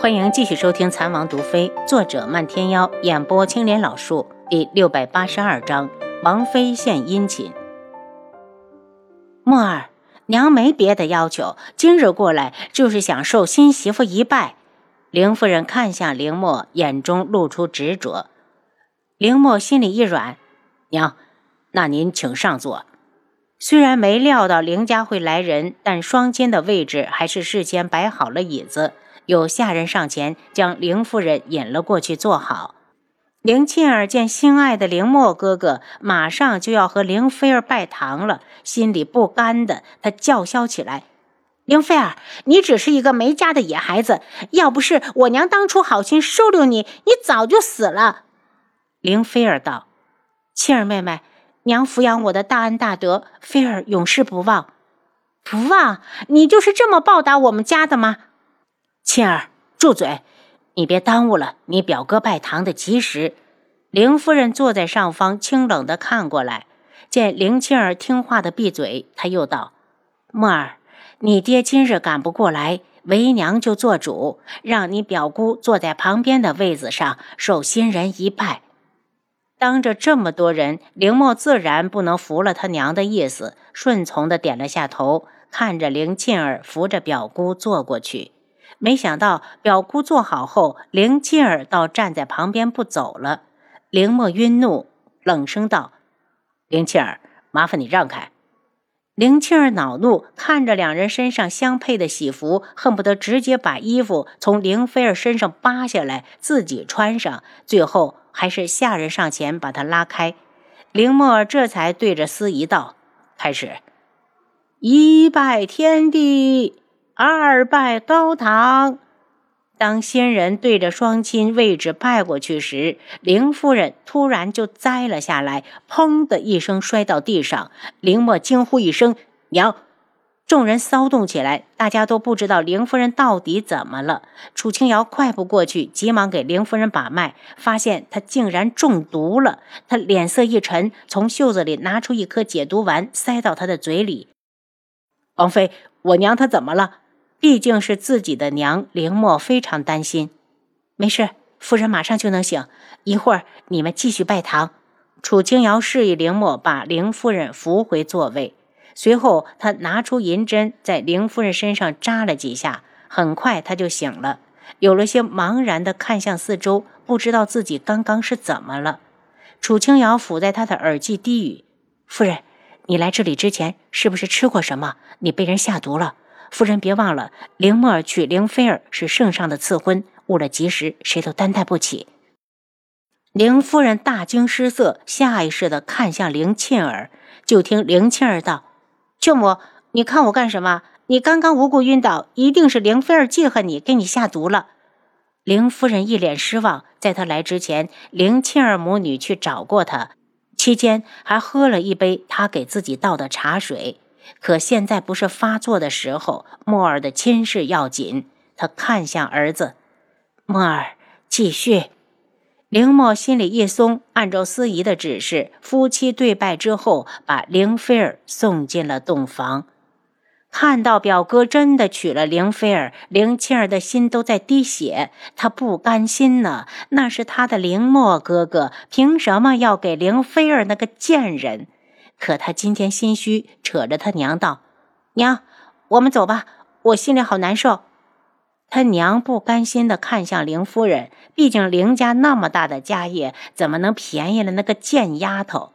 欢迎继续收听《残王毒妃》，作者漫天妖，演播青莲老树，第六百八十二章：王妃献殷勤。墨儿娘没别的要求，今日过来就是想受新媳妇一拜。凌夫人看向凌墨，眼中露出执着。凌墨心里一软，娘，那您请上座。虽然没料到凌家会来人，但双亲的位置还是事先摆好了椅子。有下人上前将凌夫人引了过去，坐好。凌沁儿见心爱的凌墨哥哥马上就要和凌菲儿拜堂了，心里不甘的，她叫嚣起来：“凌菲儿，你只是一个没家的野孩子，要不是我娘当初好心收留你，你早就死了。”凌菲儿道：“沁儿妹妹，娘抚养我的大恩大德，菲儿永世不忘。不忘？你就是这么报答我们家的吗？”沁儿，住嘴！你别耽误了你表哥拜堂的吉时。凌夫人坐在上方，清冷的看过来，见凌沁儿听话的闭嘴，她又道：“墨儿，你爹今日赶不过来，为娘就做主，让你表姑坐在旁边的位子上，受新人一拜。”当着这么多人，凌墨自然不能服了他娘的意思，顺从的点了下头，看着凌沁儿扶着表姑坐过去。没想到表姑坐好后，凌沁儿倒站在旁边不走了。凌墨晕怒，冷声道：“凌沁儿，麻烦你让开。”凌沁儿恼怒，看着两人身上相配的喜服，恨不得直接把衣服从凌菲儿身上扒下来自己穿上。最后还是下人上前把他拉开。凌墨这才对着司仪道：“开始，一拜天地。”二拜高堂，当仙人对着双亲位置拜过去时，凌夫人突然就栽了下来，砰的一声摔到地上。凌墨惊呼一声：“娘！”众人骚动起来，大家都不知道凌夫人到底怎么了。楚清瑶快步过去，急忙给凌夫人把脉，发现她竟然中毒了。他脸色一沉，从袖子里拿出一颗解毒丸，塞到她的嘴里。王妃，我娘她怎么了？毕竟是自己的娘，凌墨非常担心。没事，夫人马上就能醒。一会儿你们继续拜堂。楚清瑶示意凌墨把凌夫人扶回座位，随后他拿出银针，在凌夫人身上扎了几下，很快她就醒了，有了些茫然的看向四周，不知道自己刚刚是怎么了。楚清瑶抚在他的耳际低语：“夫人，你来这里之前是不是吃过什么？你被人下毒了？”夫人，别忘了，凌墨娶凌菲儿是圣上的赐婚，误了吉时，谁都担待不起。凌夫人大惊失色，下意识地看向凌沁儿，就听凌沁儿道：“舅母，你看我干什么？你刚刚无故晕倒，一定是凌菲儿记恨你，给你下毒了。”凌夫人一脸失望，在她来之前，凌沁儿母女去找过她，期间还喝了一杯她给自己倒的茶水。可现在不是发作的时候，莫儿的亲事要紧。他看向儿子，莫儿，继续。凌默心里一松，按照司仪的指示，夫妻对拜之后，把凌菲儿送进了洞房。看到表哥真的娶了凌菲儿，凌沁儿的心都在滴血，他不甘心呢。那是他的凌默哥哥，凭什么要给凌菲儿那个贱人？可他今天心虚，扯着他娘道：“娘，我们走吧，我心里好难受。”他娘不甘心地看向凌夫人，毕竟凌家那么大的家业，怎么能便宜了那个贱丫头？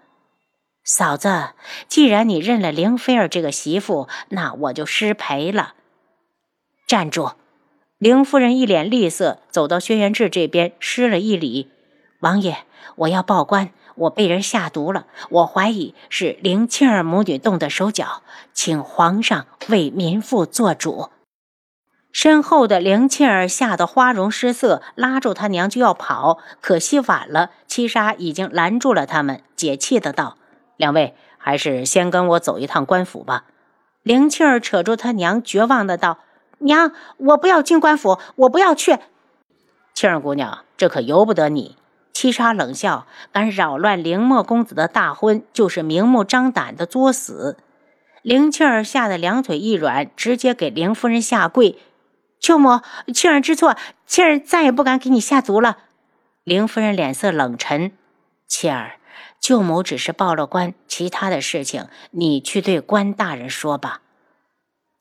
嫂子，既然你认了凌菲儿这个媳妇，那我就失陪了。站住！凌夫人一脸厉色，走到轩辕志这边，施了一礼：“王爷，我要报官。”我被人下毒了，我怀疑是林沁儿母女动的手脚，请皇上为民妇做主。身后的林庆儿吓得花容失色，拉住他娘就要跑，可惜晚了，七杀已经拦住了他们，解气的道：“两位还是先跟我走一趟官府吧。”林庆儿扯住他娘，绝望的道：“娘，我不要进官府，我不要去。”庆儿姑娘，这可由不得你。七杀冷笑：“敢扰乱凌墨公子的大婚，就是明目张胆的作死。”凌沁儿吓得两腿一软，直接给凌夫人下跪：“舅母，沁儿知错，妾儿再也不敢给你下毒了。林夫人脸色冷沉，妾儿，舅母只是报了官，其他的事情你去对官大人说吧。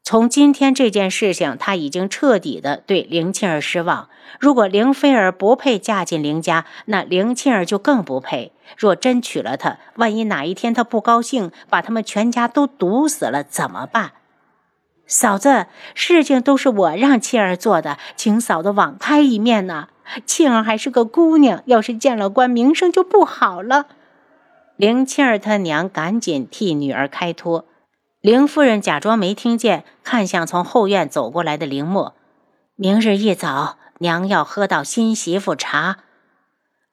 从今天这件事情，他已经彻底的对林庆儿失望。如果林菲儿不配嫁进林家，那林庆儿就更不配。若真娶了她，万一哪一天她不高兴，把他们全家都毒死了，怎么办？嫂子，事情都是我让庆儿做的，请嫂子网开一面呢。庆儿还是个姑娘，要是见了官，名声就不好了。林庆儿他娘赶紧替女儿开脱。林夫人假装没听见，看向从后院走过来的林默。明日一早，娘要喝到新媳妇茶。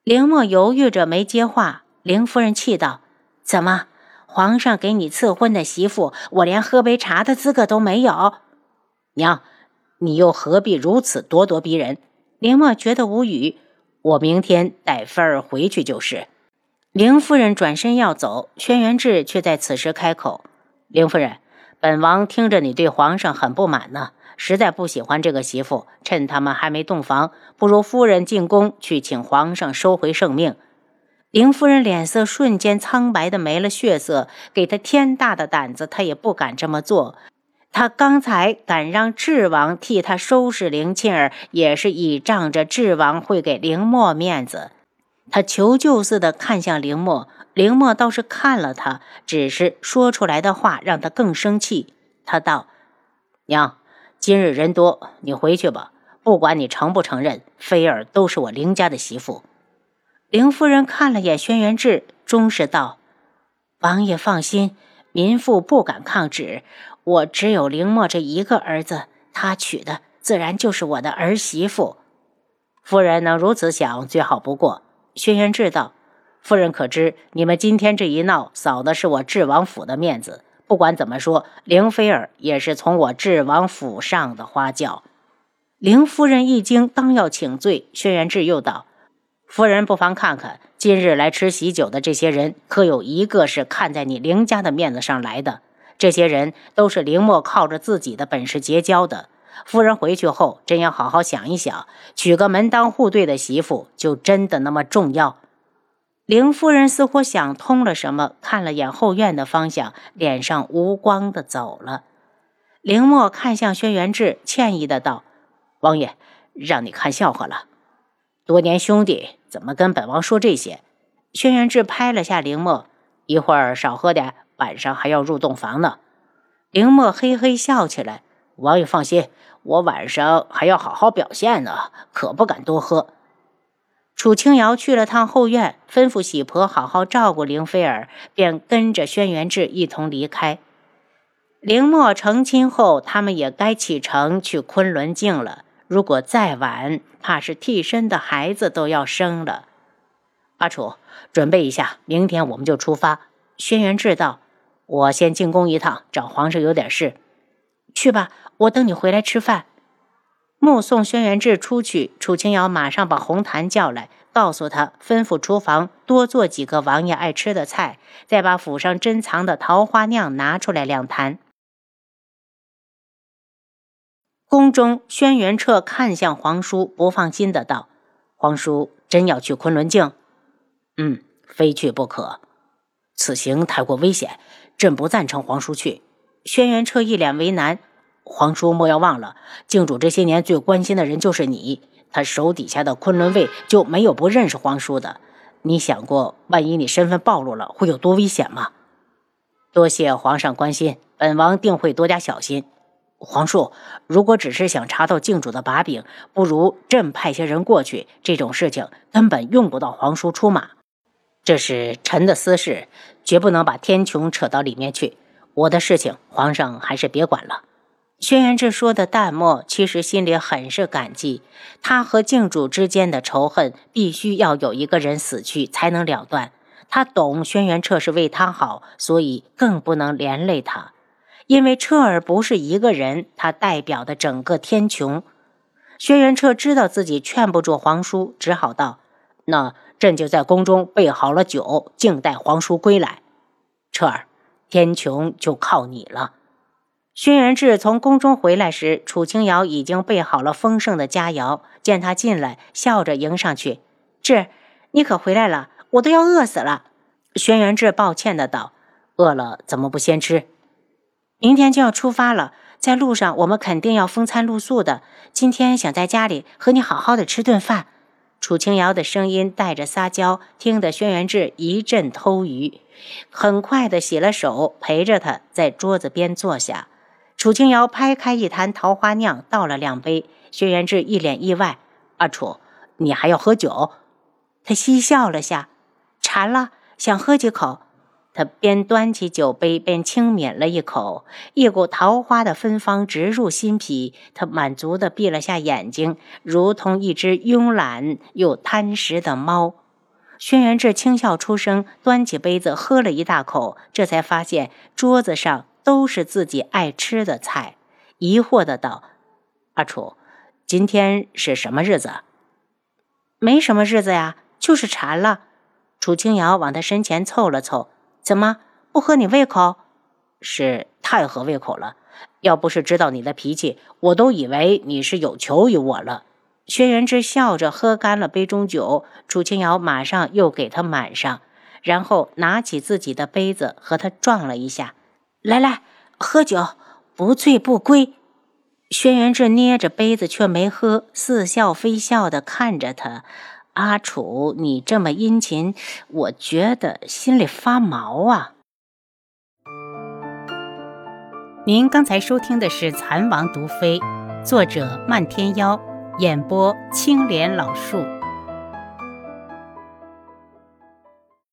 林默犹豫着没接话。林夫人气道：“怎么，皇上给你赐婚的媳妇，我连喝杯茶的资格都没有？娘，你又何必如此咄咄逼人？”林默觉得无语。我明天带芬儿回去就是。林夫人转身要走，轩辕志却在此时开口。林夫人，本王听着你对皇上很不满呢，实在不喜欢这个媳妇。趁他们还没洞房，不如夫人进宫去请皇上收回圣命。林夫人脸色瞬间苍白的没了血色，给她天大的胆子，她也不敢这么做。她刚才敢让智王替她收拾林沁儿，也是倚仗着智王会给林默面子。她求救似的看向林默。林默倒是看了他，只是说出来的话让他更生气。他道：“娘，今日人多，你回去吧。不管你承不承认，菲儿都是我林家的媳妇。”林夫人看了眼轩辕志，终是道：“王爷放心，民妇不敢抗旨。我只有林默这一个儿子，他娶的自然就是我的儿媳妇。夫人能如此想，最好不过。”轩辕志道。夫人可知，你们今天这一闹，扫的是我智王府的面子。不管怎么说，凌菲儿也是从我智王府上的花轿。凌夫人一惊，刚要请罪，轩辕志又道：“夫人不妨看看，今日来吃喜酒的这些人，可有一个是看在你凌家的面子上来的？这些人都是凌墨靠着自己的本事结交的。夫人回去后，真要好好想一想，娶个门当户对的媳妇，就真的那么重要？”林夫人似乎想通了什么，看了眼后院的方向，脸上无光的走了。林默看向轩辕志，歉意的道：“王爷，让你看笑话了。多年兄弟，怎么跟本王说这些？”轩辕志拍了下林默：“一会儿少喝点，晚上还要入洞房呢。”林默嘿嘿笑起来：“王爷放心，我晚上还要好好表现呢，可不敢多喝。”楚清瑶去了趟后院，吩咐喜婆好好照顾凌菲儿，便跟着轩辕志一同离开。凌墨成亲后，他们也该启程去昆仑镜了。如果再晚，怕是替身的孩子都要生了。阿楚，准备一下，明天我们就出发。轩辕志道：“我先进宫一趟，找皇上有点事。去吧，我等你回来吃饭。”目送轩辕志出去，楚清瑶马上把红檀叫来，告诉他吩咐厨房多做几个王爷爱吃的菜，再把府上珍藏的桃花酿拿出来两坛。宫中，轩辕彻看向皇叔，不放心的道：“皇叔真要去昆仑镜？嗯，非去不可。此行太过危险，朕不赞成皇叔去。”轩辕彻一脸为难。皇叔莫要忘了，靖主这些年最关心的人就是你，他手底下的昆仑卫就没有不认识皇叔的。你想过，万一你身份暴露了，会有多危险吗？多谢皇上关心，本王定会多加小心。皇叔，如果只是想查到靖主的把柄，不如朕派些人过去。这种事情根本用不到皇叔出马，这是臣的私事，绝不能把天穹扯到里面去。我的事情，皇上还是别管了。轩辕志说的淡漠，其实心里很是感激。他和靖主之间的仇恨，必须要有一个人死去才能了断。他懂轩辕彻是为他好，所以更不能连累他。因为彻儿不是一个人，他代表的整个天穹。轩辕彻知道自己劝不住皇叔，只好道：“那朕就在宫中备好了酒，静待皇叔归来。彻儿，天穹就靠你了。”轩辕志从宫中回来时，楚清瑶已经备好了丰盛的佳肴。见他进来，笑着迎上去：“志，你可回来了，我都要饿死了。”轩辕志抱歉的道：“饿了怎么不先吃？明天就要出发了，在路上我们肯定要风餐露宿的。今天想在家里和你好好的吃顿饭。”楚清瑶的声音带着撒娇，听得轩辕志一阵偷鱼，很快的洗了手，陪着他在桌子边坐下。楚清瑶拍开一坛桃花酿，倒了两杯。轩辕志一脸意外：“阿楚，你还要喝酒？”他嬉笑了下，馋了，想喝几口。他边端起酒杯边轻抿了一口，一股桃花的芬芳直入心脾。他满足地闭了下眼睛，如同一只慵懒又贪食的猫。轩辕志轻笑出声，端起杯子喝了一大口，这才发现桌子上。都是自己爱吃的菜，疑惑的道：“阿楚，今天是什么日子？没什么日子呀，就是馋了。”楚清瑶往他身前凑了凑：“怎么不合你胃口？是太合胃口了。要不是知道你的脾气，我都以为你是有求于我了。”轩辕之笑着喝干了杯中酒，楚清瑶马上又给他满上，然后拿起自己的杯子和他撞了一下。来来，喝酒，不醉不归。轩辕志捏着杯子却没喝，似笑非笑的看着他。阿楚，你这么殷勤，我觉得心里发毛啊。您刚才收听的是《蚕王毒妃》，作者漫天妖，演播青莲老树。